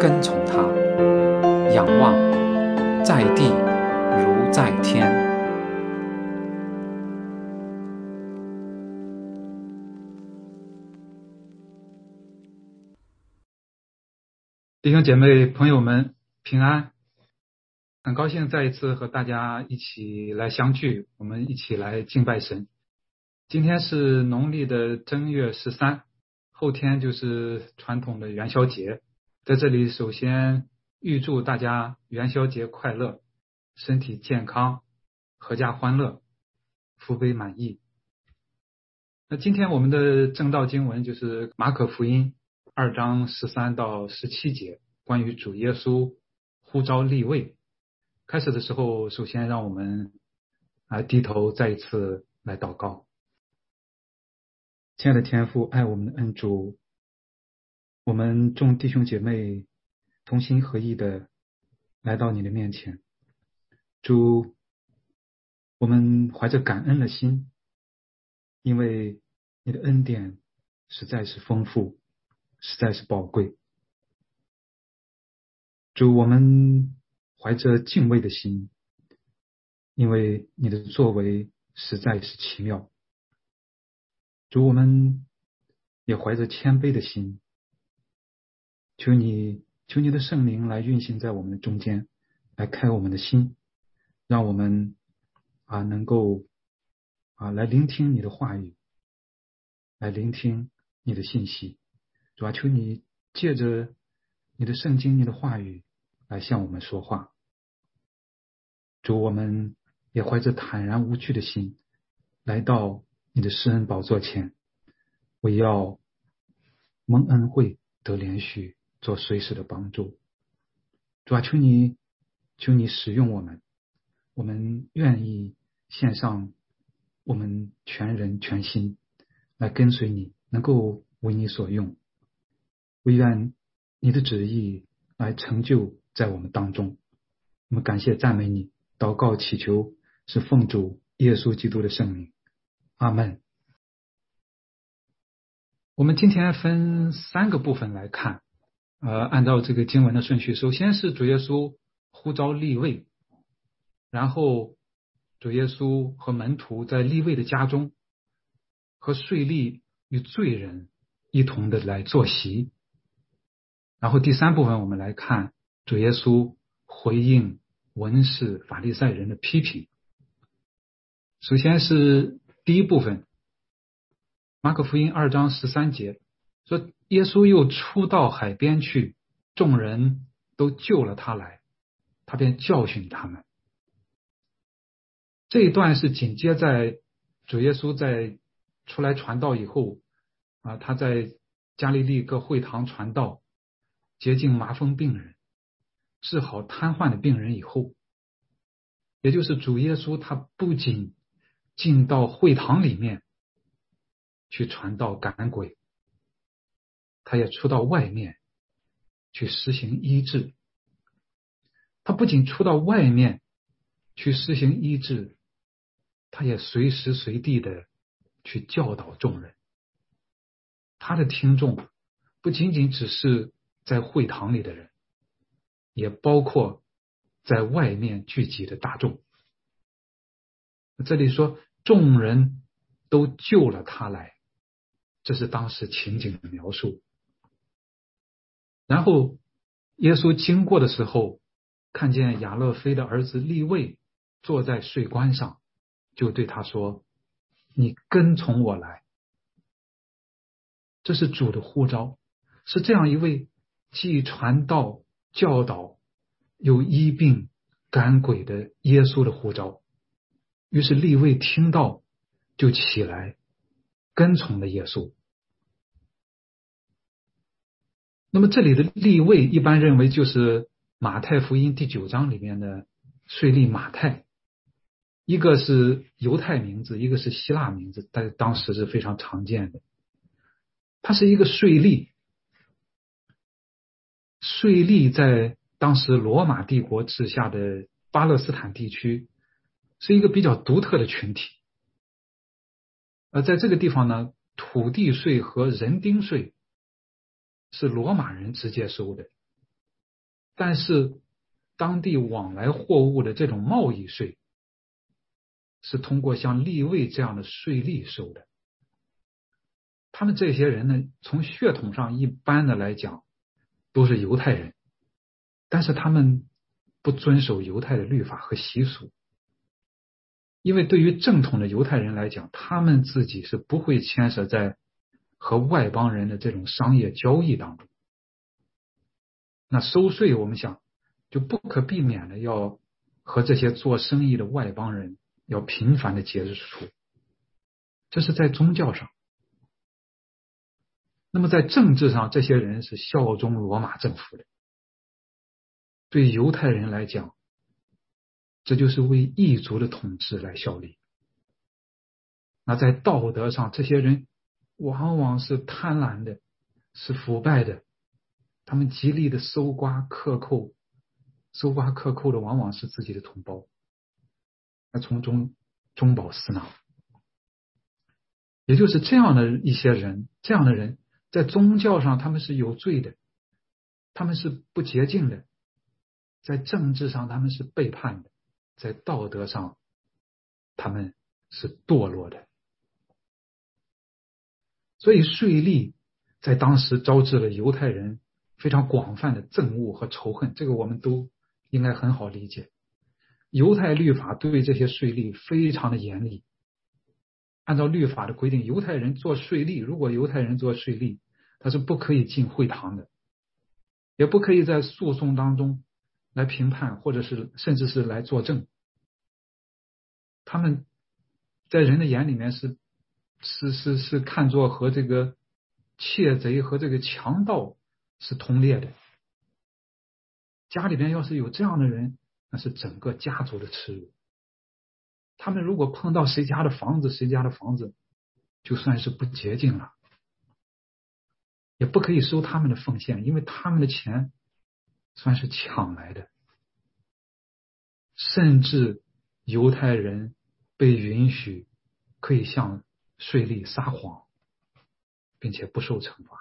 跟从他，仰望在地如在天。弟兄姐妹、朋友们，平安！很高兴再一次和大家一起来相聚，我们一起来敬拜神。今天是农历的正月十三，后天就是传统的元宵节。在这里，首先预祝大家元宵节快乐，身体健康，阖家欢乐，福杯满溢。那今天我们的正道经文就是马可福音。二章十三到十七节，关于主耶稣呼召立位。开始的时候，首先让我们来低头，再一次来祷告。亲爱的天父，爱我们的恩主，我们众弟兄姐妹同心合意的来到你的面前。主，我们怀着感恩的心，因为你的恩典实在是丰富。实在是宝贵，主，我们怀着敬畏的心，因为你的作为实在是奇妙。主，我们也怀着谦卑的心，求你，求你的圣灵来运行在我们的中间，来开我们的心，让我们啊能够啊来聆听你的话语，来聆听你的信息。主啊，求你借着你的圣经、你的话语来向我们说话。主，我们也怀着坦然无惧的心来到你的施恩宝座前，我要蒙恩惠得连续做随时的帮助。主啊，求你，求你使用我们，我们愿意献上我们全人全心来跟随你，能够为你所用。唯愿你的旨意来成就在我们当中。我们感谢赞美你，祷告祈求是奉主耶稣基督的圣名，阿门。我们今天分三个部分来看，呃，按照这个经文的顺序，首先是主耶稣呼召立位，然后主耶稣和门徒在立位的家中和税吏与罪人一同的来坐席。然后第三部分，我们来看主耶稣回应文士法利赛人的批评。首先是第一部分，马可福音二章十三节说，耶稣又出到海边去，众人都救了他来，他便教训他们。这一段是紧接在主耶稣在出来传道以后啊，他在加利利各会堂传道。洁净麻风病人，治好瘫痪的病人以后，也就是主耶稣，他不仅进到会堂里面去传道赶鬼，他也出到外面去实行医治。他不仅出到外面去实行医治，他也随时随地的去教导众人。他的听众不仅仅只是。在会堂里的人，也包括在外面聚集的大众。这里说众人都救了他来，这是当时情景的描述。然后耶稣经过的时候，看见亚勒菲的儿子利位坐在税关上，就对他说：“你跟从我来。”这是主的呼召，是这样一位。既传道、教导，又医病赶鬼的耶稣的呼召，于是立位听到，就起来跟从了耶稣。那么这里的立位一般认为就是马太福音第九章里面的税吏马太，一个是犹太名字，一个是希腊名字，在当时是非常常见的。他是一个税吏，税吏在当时罗马帝国治下的巴勒斯坦地区是一个比较独特的群体。而在这个地方呢，土地税和人丁税是罗马人直接收的，但是当地往来货物的这种贸易税是通过像立位这样的税吏收的。他们这些人呢，从血统上一般的来讲都是犹太人，但是他们不遵守犹太的律法和习俗。因为对于正统的犹太人来讲，他们自己是不会牵涉在和外邦人的这种商业交易当中。那收税，我们想就不可避免的要和这些做生意的外邦人要频繁的接触，这是在宗教上。那么在政治上，这些人是效忠罗马政府的。对犹太人来讲，这就是为异族的统治来效力。那在道德上，这些人往往是贪婪的，是腐败的，他们极力的搜刮克扣，搜刮克扣的往往是自己的同胞，那从中中饱私囊。也就是这样的一些人，这样的人在宗教上他们是有罪的，他们是不洁净的，在政治上他们是背叛的。在道德上，他们是堕落的，所以税吏在当时招致了犹太人非常广泛的憎恶和仇恨。这个我们都应该很好理解。犹太律法对这些税吏非常的严厉。按照律法的规定，犹太人做税吏，如果犹太人做税吏，他是不可以进会堂的，也不可以在诉讼当中。来评判，或者是甚至是来作证，他们在人的眼里面是是是是看作和这个窃贼和这个强盗是同列的。家里边要是有这样的人，那是整个家族的耻辱。他们如果碰到谁家的房子，谁家的房子就算是不洁净了，也不可以收他们的奉献，因为他们的钱。算是抢来的，甚至犹太人被允许可以向税吏撒谎，并且不受惩罚。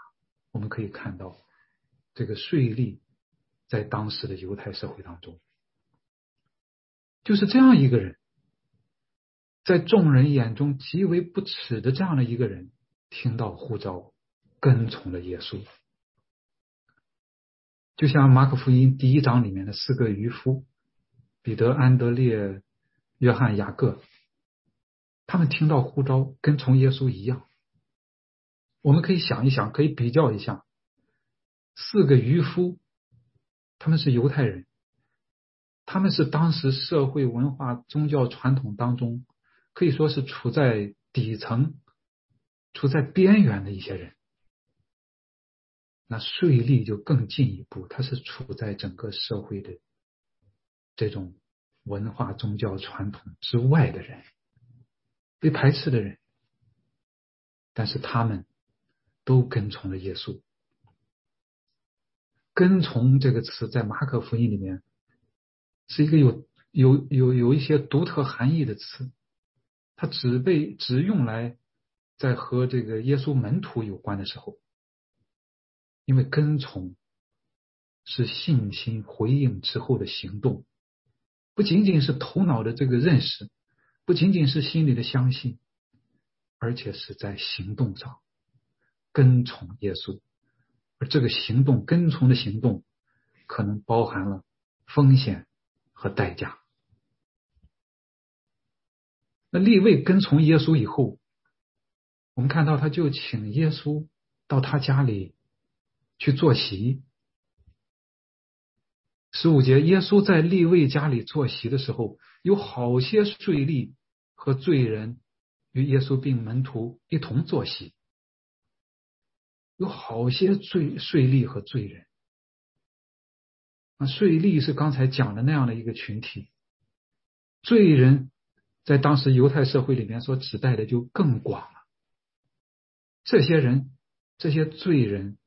我们可以看到，这个税吏在当时的犹太社会当中，就是这样一个人，在众人眼中极为不耻的这样的一个人，听到呼召，跟从了耶稣。就像马可福音第一章里面的四个渔夫彼得、安德烈、约翰、雅各，他们听到呼召跟从耶稣一样。我们可以想一想，可以比较一下，四个渔夫，他们是犹太人，他们是当时社会文化宗教传统当中可以说是处在底层、处在边缘的一些人。那税吏就更进一步，他是处在整个社会的这种文化宗教传统之外的人，被排斥的人，但是他们都跟从了耶稣。跟从这个词在马可福音里面是一个有有有有一些独特含义的词，它只被只用来在和这个耶稣门徒有关的时候。因为跟从是信心回应之后的行动，不仅仅是头脑的这个认识，不仅仅是心里的相信，而且是在行动上跟从耶稣。而这个行动跟从的行动，可能包含了风险和代价。那立位跟从耶稣以后，我们看到他就请耶稣到他家里。去坐席。十五节，耶稣在利未家里坐席的时候，有好些税吏和罪人与耶稣并门徒一同坐席。有好些罪税吏和罪人。啊，税吏是刚才讲的那样的一个群体，罪人在当时犹太社会里面所指代的就更广了。这些人，这些罪人，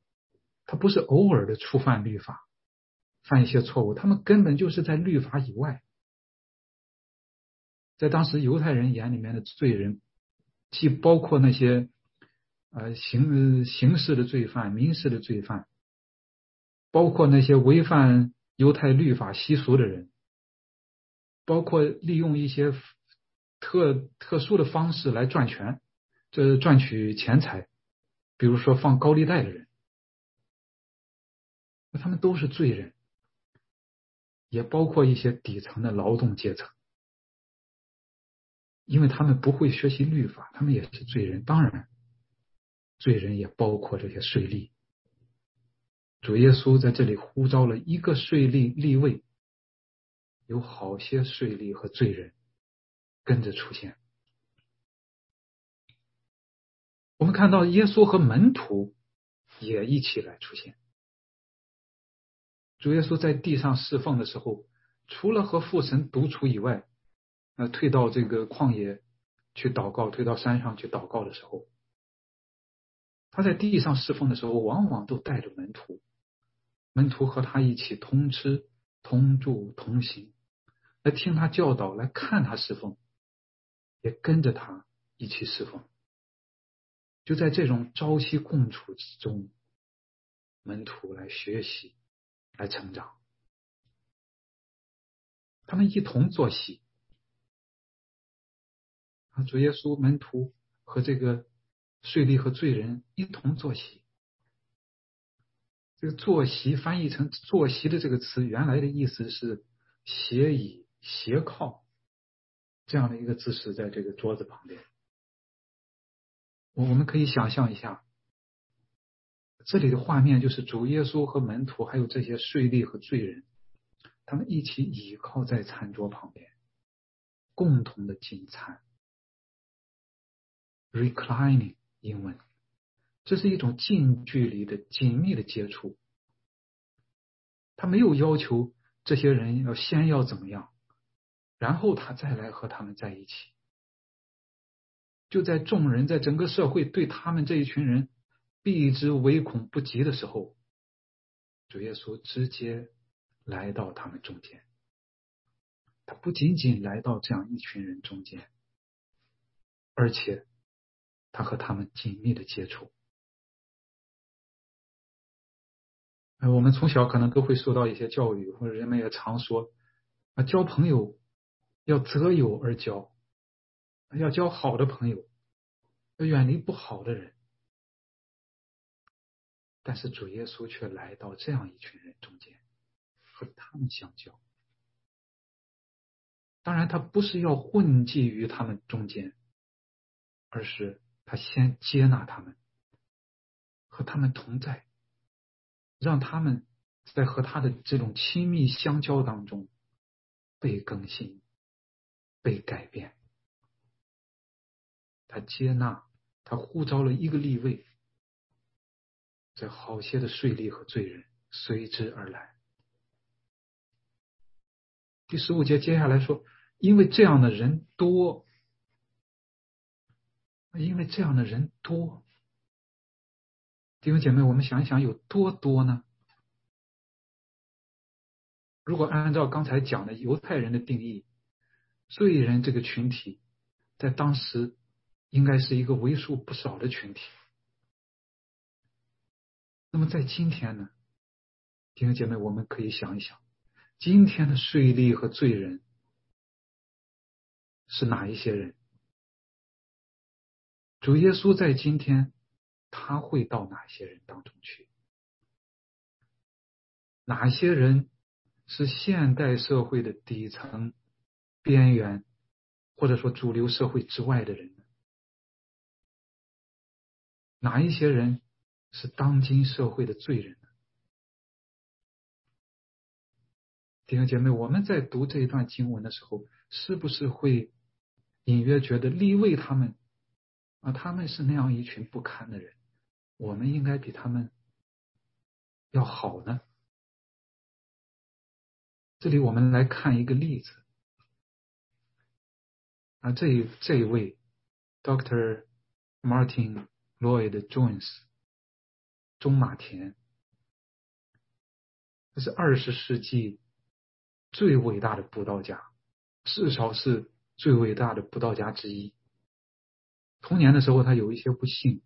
他不是偶尔的触犯律法，犯一些错误，他们根本就是在律法以外。在当时犹太人眼里面的罪人，既包括那些呃刑刑事的罪犯、民事的罪犯，包括那些违反犹太律法习俗的人，包括利用一些特特殊的方式来赚钱，这赚取钱财，比如说放高利贷的人，他们都是罪人，也包括一些底层的劳动阶层。因为他们不会学习律法，他们也是罪人。当然，罪人也包括这些税吏。主耶稣在这里呼召了一个税吏立位，有好些税吏和罪人跟着出现。我们看到耶稣和门徒也一起来出现。主耶稣在地上侍奉的时候，除了和父神独处以外，那退到这个旷野去祷告，退到山上去祷告的时候，他在地上侍奉的时候，往往都带着门徒，门徒和他一起同吃、同住、同行，来听他教导，来看他侍奉，也跟着他一起侍奉。就在这种朝夕共处之中，门徒来学习，来成长，他们一同作息。啊，主耶稣门徒和这个税吏和罪人一同坐席。这个坐席翻译成坐席的这个词，原来的意思是斜倚、斜靠这样的一个姿势，在这个桌子旁边。我我们可以想象一下，这里的画面就是主耶稣和门徒，还有这些税吏和罪人，他们一起倚靠在餐桌旁边，共同的进餐。Reclining 英文，这是一种近距离的紧密的接触。他没有要求这些人要先要怎么样，然后他再来和他们在一起。就在众人在整个社会对他们这一群人避之唯恐不及的时候，主耶稣直接来到他们中间。他不仅仅来到这样一群人中间，而且。他和他们紧密的接触。我们从小可能都会受到一些教育，或者人们也常说啊，交朋友要择友而交，要交好的朋友，要远离不好的人。但是主耶稣却来到这样一群人中间，和他们相交。当然，他不是要混迹于他们中间，而是。他先接纳他们，和他们同在，让他们在和他的这种亲密相交当中被更新、被改变。他接纳，他呼召了一个立位，这好些的税吏和罪人随之而来。第十五节接下来说，因为这样的人多。因为这样的人多，弟兄姐妹，我们想一想有多多呢？如果按照刚才讲的犹太人的定义，罪人这个群体在当时应该是一个为数不少的群体。那么在今天呢，弟兄姐妹，我们可以想一想，今天的税吏和罪人是哪一些人？主耶稣在今天，他会到哪些人当中去？哪些人是现代社会的底层、边缘，或者说主流社会之外的人呢？哪一些人是当今社会的罪人呢？弟兄姐妹，我们在读这一段经文的时候，是不是会隐约觉得立位他们？啊，他们是那样一群不堪的人，我们应该比他们要好呢？这里我们来看一个例子啊，这这一位 Doctor Martin Lloyd Jones 中马田，这是二十世纪最伟大的布道家，至少是最伟大的布道家之一。童年的时候，他有一些不幸，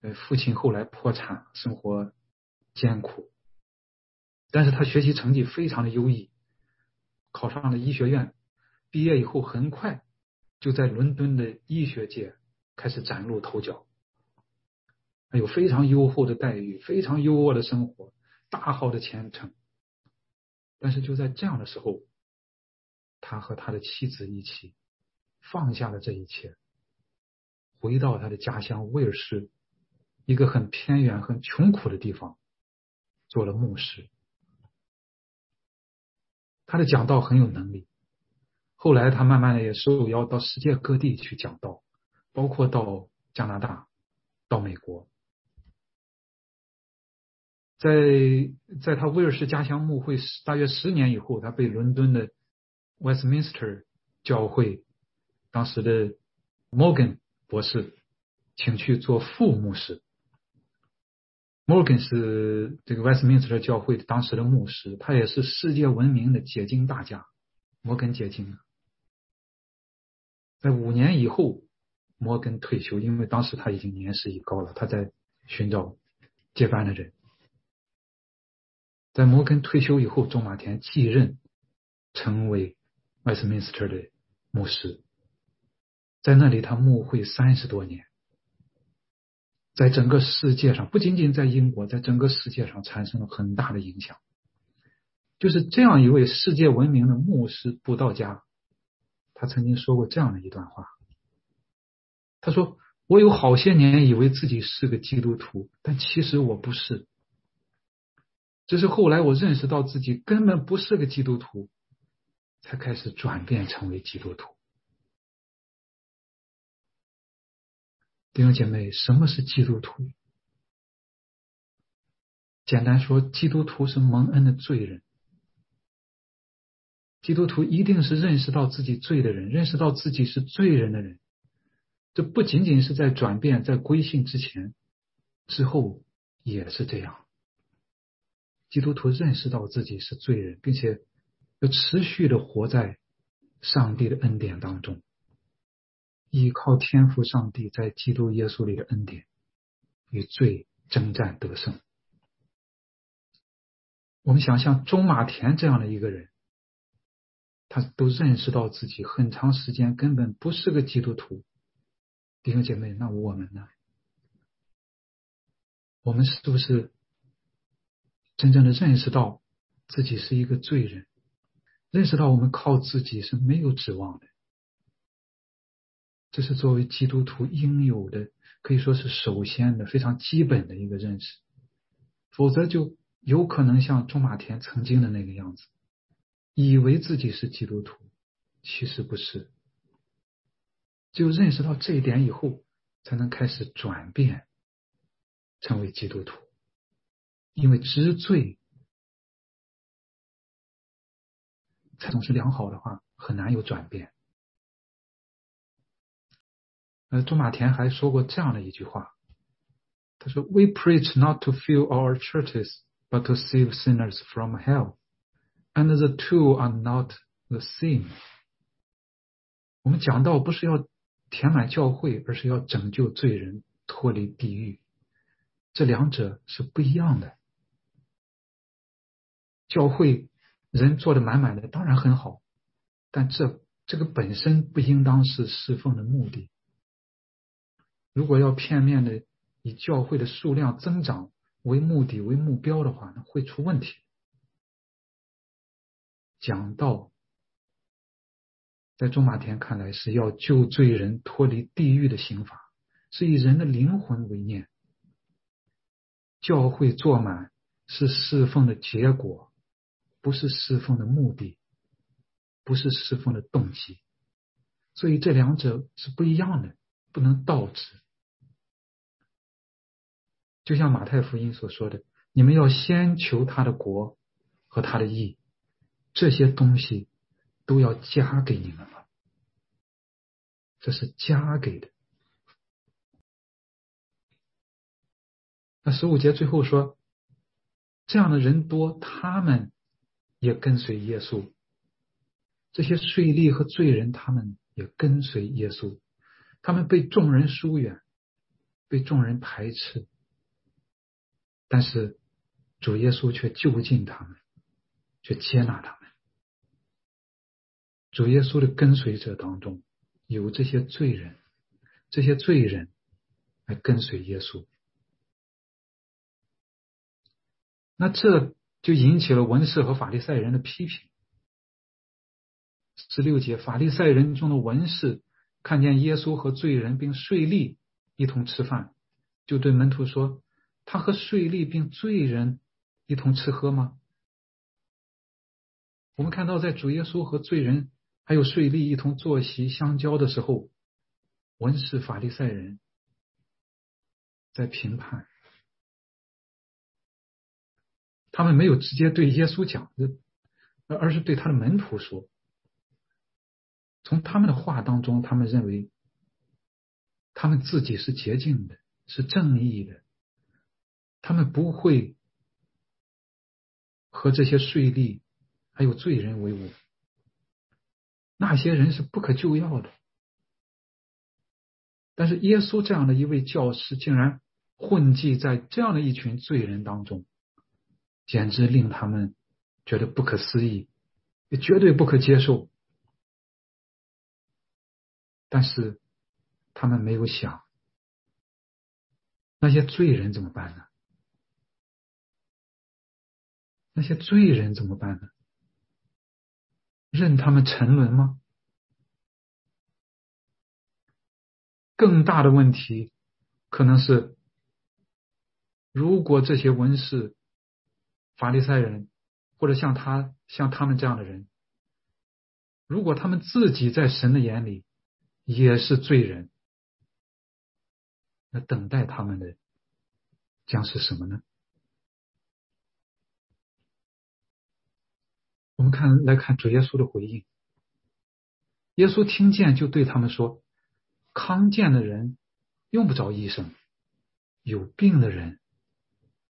呃，父亲后来破产，生活艰苦，但是他学习成绩非常的优异，考上了医学院，毕业以后很快就在伦敦的医学界开始崭露头角，有非常优厚的待遇，非常优渥的生活，大好的前程。但是就在这样的时候，他和他的妻子一起放下了这一切。回到他的家乡威尔士，一个很偏远、很穷苦的地方，做了牧师。他的讲道很有能力。后来他慢慢的也受邀到世界各地去讲道，包括到加拿大、到美国。在在他威尔士家乡牧会大约十年以后，他被伦敦的 Westminster 教会当时的 Morgan。博士，请去做副牧师。Morgan 是这个 Westminster 教会当时的牧师，他也是世界闻名的解经大家。摩根解经，在五年以后，摩根退休，因为当时他已经年事已高了，他在寻找接班的人。在摩根退休以后，钟马田继任，成为 Westminster 的牧师。在那里，他牧会三十多年，在整个世界上，不仅仅在英国，在整个世界上产生了很大的影响。就是这样一位世界闻名的牧师布道家，他曾经说过这样的一段话：“他说，我有好些年以为自己是个基督徒，但其实我不是。只是后来我认识到自己根本不是个基督徒，才开始转变成为基督徒。”弟兄姐妹，什么是基督徒？简单说，基督徒是蒙恩的罪人。基督徒一定是认识到自己罪的人，认识到自己是罪人的人。这不仅仅是在转变、在归信之前，之后也是这样。基督徒认识到自己是罪人，并且要持续的活在上帝的恩典当中。依靠天赋上帝在基督耶稣里的恩典，与罪征战得胜。我们想像中马田这样的一个人，他都认识到自己很长时间根本不是个基督徒。弟兄姐妹，那我们呢？我们是不是真正的认识到自己是一个罪人？认识到我们靠自己是没有指望的？这是作为基督徒应有的，可以说是首先的、非常基本的一个认识，否则就有可能像中马田曾经的那个样子，以为自己是基督徒，其实不是。只有认识到这一点以后，才能开始转变，成为基督徒。因为知罪，才总是良好的话，很难有转变。呃，朱马田还说过这样的一句话，他说：“We preach not to fill our churches, but to save sinners from hell, and the two are not the same。”我们讲到不是要填满教会，而是要拯救罪人脱离地狱，这两者是不一样的。教会人做的满满的，当然很好，但这这个本身不应当是侍奉的目的。如果要片面的以教会的数量增长为目的为目标的话，那会出问题。讲道，在中马田看来是要救罪人脱离地狱的刑法，是以人的灵魂为念。教会坐满是侍奉的结果，不是侍奉的目的，不是侍奉的动机。所以这两者是不一样的，不能倒置。就像马太福音所说的：“你们要先求他的国和他的义，这些东西都要加给你们了。”这是加给的。那十五节最后说：“这样的人多，他们也跟随耶稣。这些税吏和罪人，他们也跟随耶稣。他们被众人疏远，被众人排斥，但是主耶稣却就近他们，却接纳他们。主耶稣的跟随者当中。”有这些罪人，这些罪人来跟随耶稣，那这就引起了文士和法利赛人的批评。十六节，法利赛人中的文士看见耶稣和罪人并税吏一同吃饭，就对门徒说：“他和税吏并罪人一同吃喝吗？”我们看到，在主耶稣和罪人。还有税吏一同坐席相交的时候，文士法利赛人在评判，他们没有直接对耶稣讲而，而是对他的门徒说。从他们的话当中，他们认为他们自己是洁净的，是正义的，他们不会和这些税吏还有罪人为伍。那些人是不可救药的，但是耶稣这样的一位教师竟然混迹在这样的一群罪人当中，简直令他们觉得不可思议，也绝对不可接受。但是他们没有想，那些罪人怎么办呢？那些罪人怎么办呢？任他们沉沦吗？更大的问题可能是，如果这些文士、法利赛人，或者像他、像他们这样的人，如果他们自己在神的眼里也是罪人，那等待他们的将是什么呢？我们看来看主耶稣的回应。耶稣听见就对他们说：“康健的人用不着医生，有病的人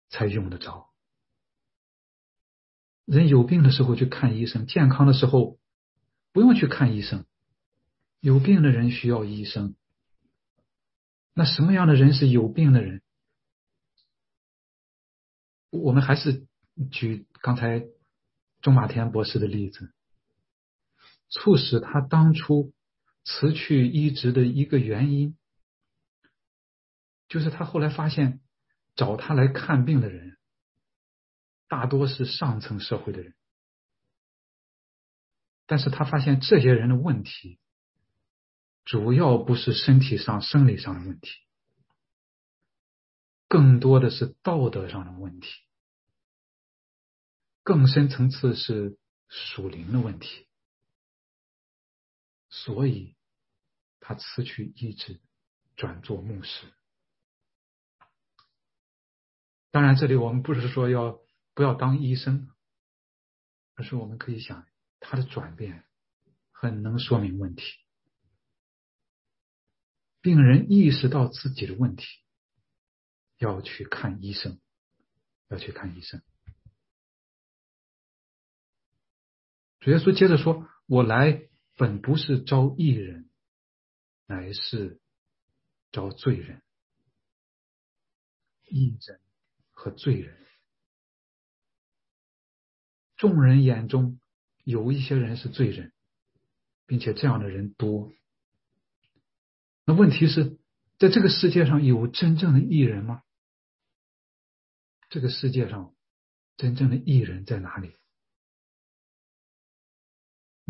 才用得着。人有病的时候去看医生，健康的时候不用去看医生。有病的人需要医生。那什么样的人是有病的人？我们还是举刚才。”钟马田博士的例子，促使他当初辞去医职的一个原因，就是他后来发现找他来看病的人，大多是上层社会的人，但是他发现这些人的问题，主要不是身体上、生理上的问题，更多的是道德上的问题。更深层次是属灵的问题，所以他辞去医治，转做牧师。当然，这里我们不是说要不要当医生，而是我们可以想，他的转变很能说明问题。病人意识到自己的问题，要去看医生，要去看医生。主耶稣接着说：“我来本不是招义人，乃是招罪人。义人和罪人，众人眼中有一些人是罪人，并且这样的人多。那问题是在这个世界上有真正的义人吗？这个世界上真正的义人在哪里？”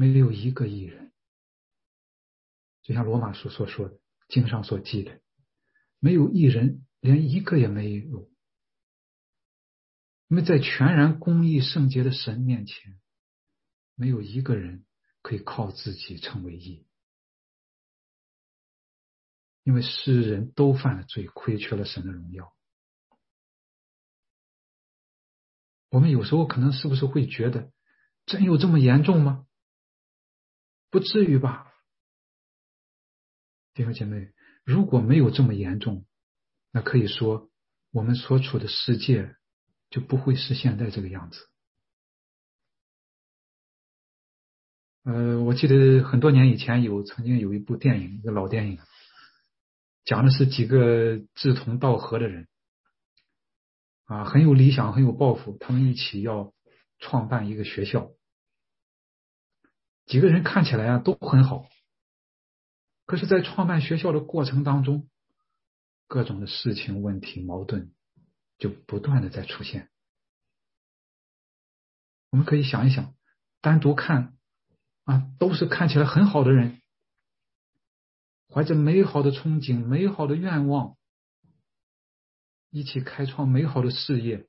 没有一个艺人，就像罗马书所说的，经上所记的，没有一人，连一个也没有。因为在全然公义圣洁的神面前，没有一个人可以靠自己成为义，因为世人都犯了罪，亏缺了神的荣耀。我们有时候可能是不是会觉得，真有这么严重吗？不至于吧，弟兄姐妹，如果没有这么严重，那可以说我们所处的世界就不会是现在这个样子。呃，我记得很多年以前有曾经有一部电影，一个老电影，讲的是几个志同道合的人，啊，很有理想，很有抱负，他们一起要创办一个学校。几个人看起来啊都很好，可是，在创办学校的过程当中，各种的事情、问题、矛盾就不断的在出现。我们可以想一想，单独看啊，都是看起来很好的人，怀着美好的憧憬、美好的愿望，一起开创美好的事业，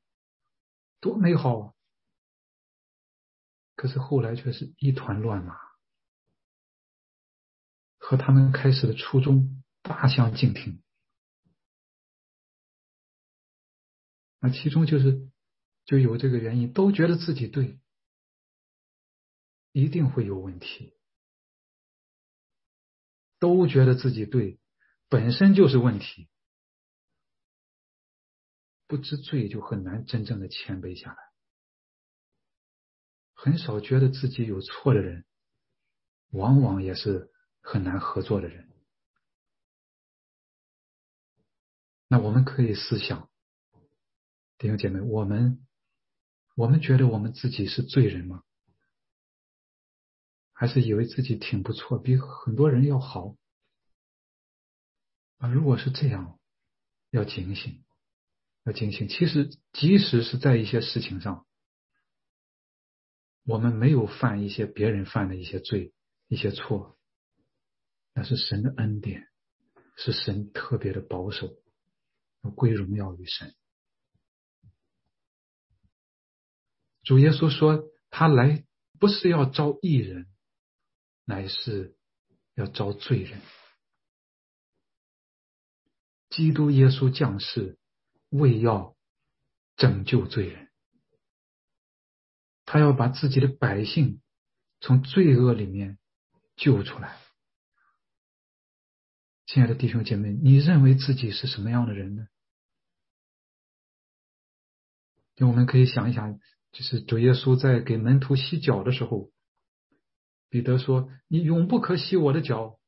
多美好啊！可是后来却是一团乱麻，和他们开始的初衷大相径庭。那其中就是就有这个原因，都觉得自己对，一定会有问题；都觉得自己对，本身就是问题。不知罪，就很难真正的谦卑下来。很少觉得自己有错的人，往往也是很难合作的人。那我们可以思想，弟兄姐妹，我们我们觉得我们自己是罪人吗？还是以为自己挺不错，比很多人要好？啊，如果是这样，要警醒，要警醒。其实，即使是在一些事情上。我们没有犯一些别人犯的一些罪、一些错，那是神的恩典，是神特别的保守，归荣耀于神。主耶稣说：“他来不是要招义人，乃是要招罪人。”基督耶稣降世，为要拯救罪人。他要把自己的百姓从罪恶里面救出来。亲爱的弟兄姐妹，你认为自己是什么样的人呢？就我们可以想一想，就是主耶稣在给门徒洗脚的时候，彼得说：“你永不可洗我的脚。”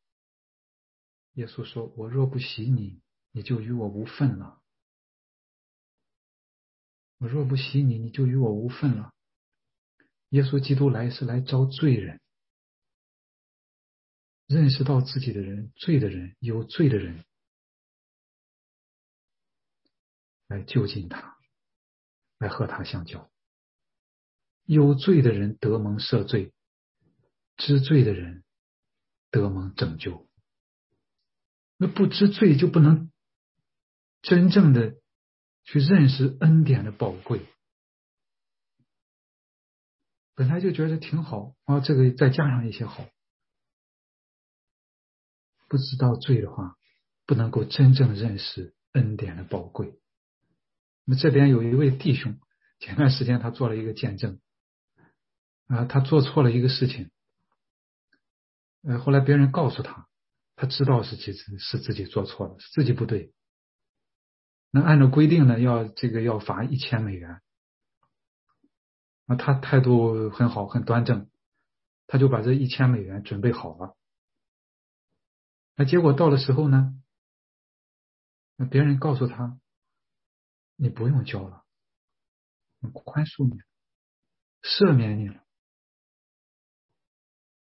耶稣说：“我若不洗你，你就与我无份了。我若不洗你，你就与我无份了。”耶稣基督来是来招罪人，认识到自己的人、罪的人、有罪的人，来就近他，来和他相交。有罪的人得蒙赦罪，知罪的人得蒙拯救。那不知罪就不能真正的去认识恩典的宝贵。本来就觉得挺好啊，这个再加上一些好，不知道罪的话，不能够真正认识恩典的宝贵。那这边有一位弟兄，前段时间他做了一个见证，啊，他做错了一个事情，呃，后来别人告诉他，他知道是其实是自己做错了，是自己不对。那按照规定呢，要这个要罚一千美元。那，他态度很好，很端正，他就把这一千美元准备好了。那结果到了时候呢，那别人告诉他，你不用交了，宽恕你，赦免你了。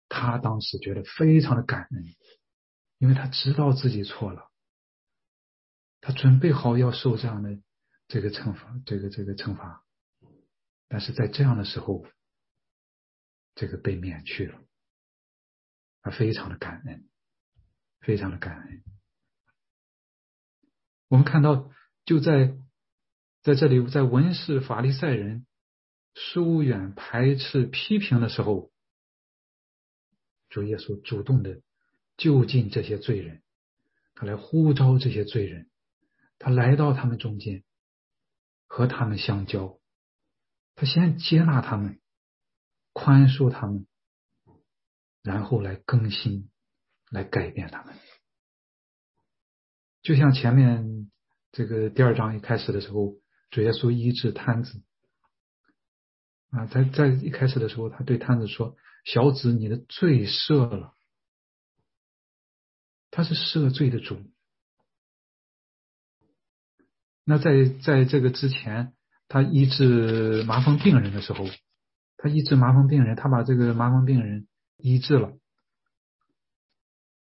他当时觉得非常的感恩，因为他知道自己错了，他准备好要受这样的这个惩罚，这个这个惩罚。但是在这样的时候，这个被免去了，他非常的感恩，非常的感恩。我们看到，就在在这里，在文士法利赛人疏远、排斥、批评的时候，主耶稣主动的就近这些罪人，他来呼召这些罪人，他来到他们中间，和他们相交。他先接纳他们，宽恕他们，然后来更新，来改变他们。就像前面这个第二章一开始的时候，主耶稣医治瘫子啊，在在一开始的时候，他对瘫子说：“小子，你的罪赦了。”他是赦罪的主。那在在这个之前。他医治麻风病人的时候，他医治麻风病人，他把这个麻风病人医治了，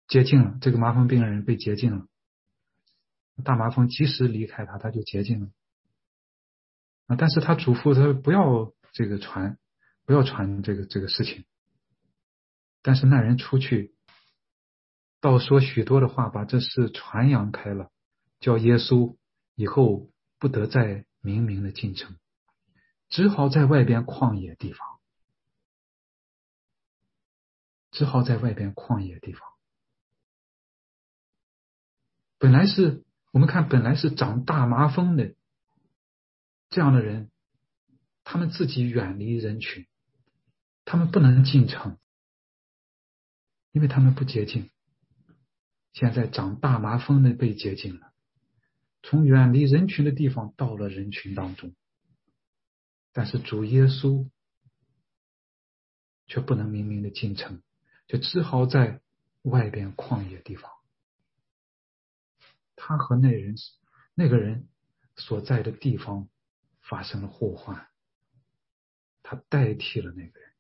洁净了。这个麻风病人被洁净了，大麻风及时离开他，他就洁净了。啊！但是他嘱咐他不要这个传，不要传这个这个事情。但是那人出去，倒说许多的话，把这事传扬开了，叫耶稣以后不得再。明明的进城，只好在外边旷野地方，只好在外边旷野地方。本来是我们看，本来是长大麻风的这样的人，他们自己远离人群，他们不能进城，因为他们不洁净。现在长大麻风的被洁净了。从远离人群的地方到了人群当中，但是主耶稣却不能明明的进城，就只好在外边旷野地方。他和那人那个人所在的地方发生了互换，他代替了那个人，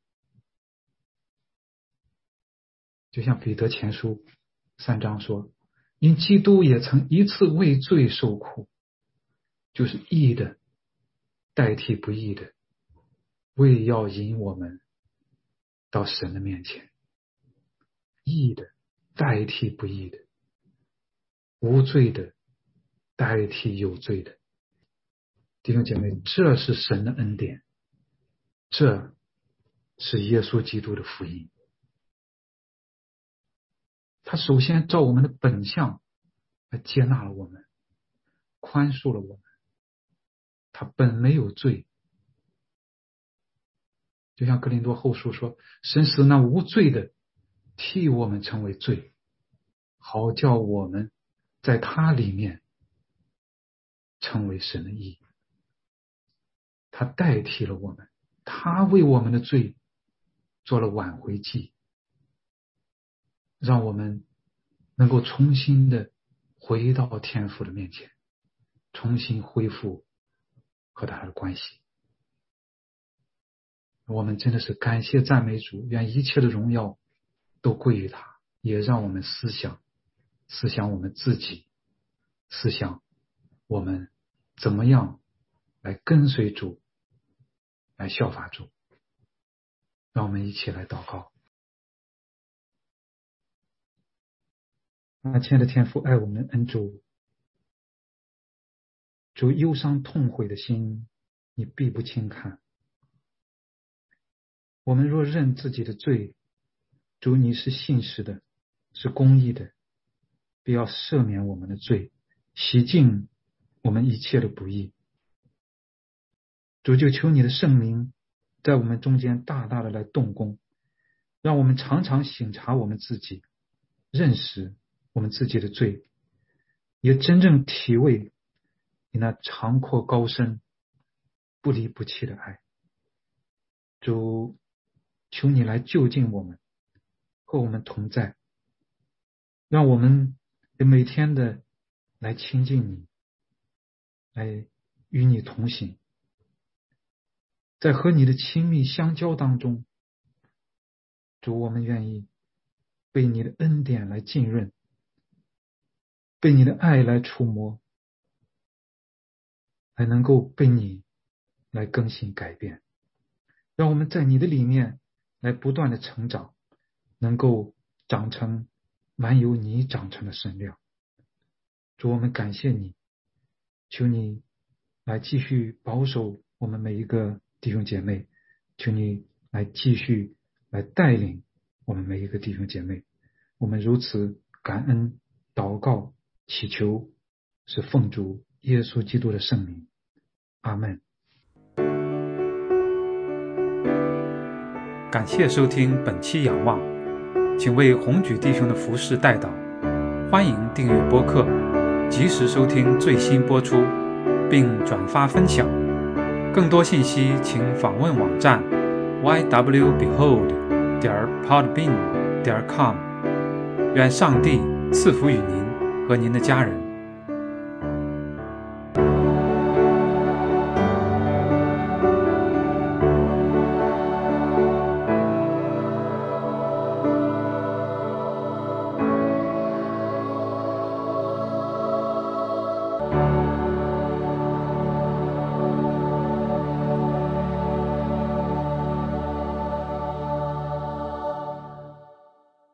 就像彼得前书三章说。因基督也曾一次为罪受苦，就是义的代替不义的，为要引我们到神的面前。义的代替不义的，无罪的代替有罪的。弟兄姐妹，这是神的恩典，这是耶稣基督的福音。他首先照我们的本相来接纳了我们，宽恕了我们。他本没有罪，就像格林多后书说：“神使那无罪的替我们成为罪，好叫我们在他里面成为神的义。”他代替了我们，他为我们的罪做了挽回祭。让我们能够重新的回到天父的面前，重新恢复和他的关系。我们真的是感谢赞美主，愿一切的荣耀都归于他。也让我们思想，思想我们自己，思想我们怎么样来跟随主，来效法主。让我们一起来祷告。啊，亲爱的天父，爱我们恩主，主忧伤痛悔的心，你必不轻看。我们若认自己的罪，主你是信实的，是公义的，必要赦免我们的罪，洗净我们一切的不义。主就求你的圣名在我们中间大大的来动工，让我们常常省察我们自己，认识。我们自己的罪，也真正体味你那长阔高深、不离不弃的爱。主，求你来就近我们，和我们同在，让我们每天的来亲近你，来与你同行，在和你的亲密相交当中，主，我们愿意被你的恩典来浸润。被你的爱来触摸，还能够被你来更新改变，让我们在你的里面来不断的成长，能够长成满有你长成的身量。主，我们感谢你，求你来继续保守我们每一个弟兄姐妹，求你来继续来带领我们每一个弟兄姐妹。我们如此感恩祷告。祈求是奉主耶稣基督的圣名，阿门。感谢收听本期仰望，请为红举弟兄的服饰代祷。欢迎订阅播客，及时收听最新播出，并转发分享。更多信息请访问网站 ywbehold 点 podbean 点 com。愿上帝赐福与您和您的家人。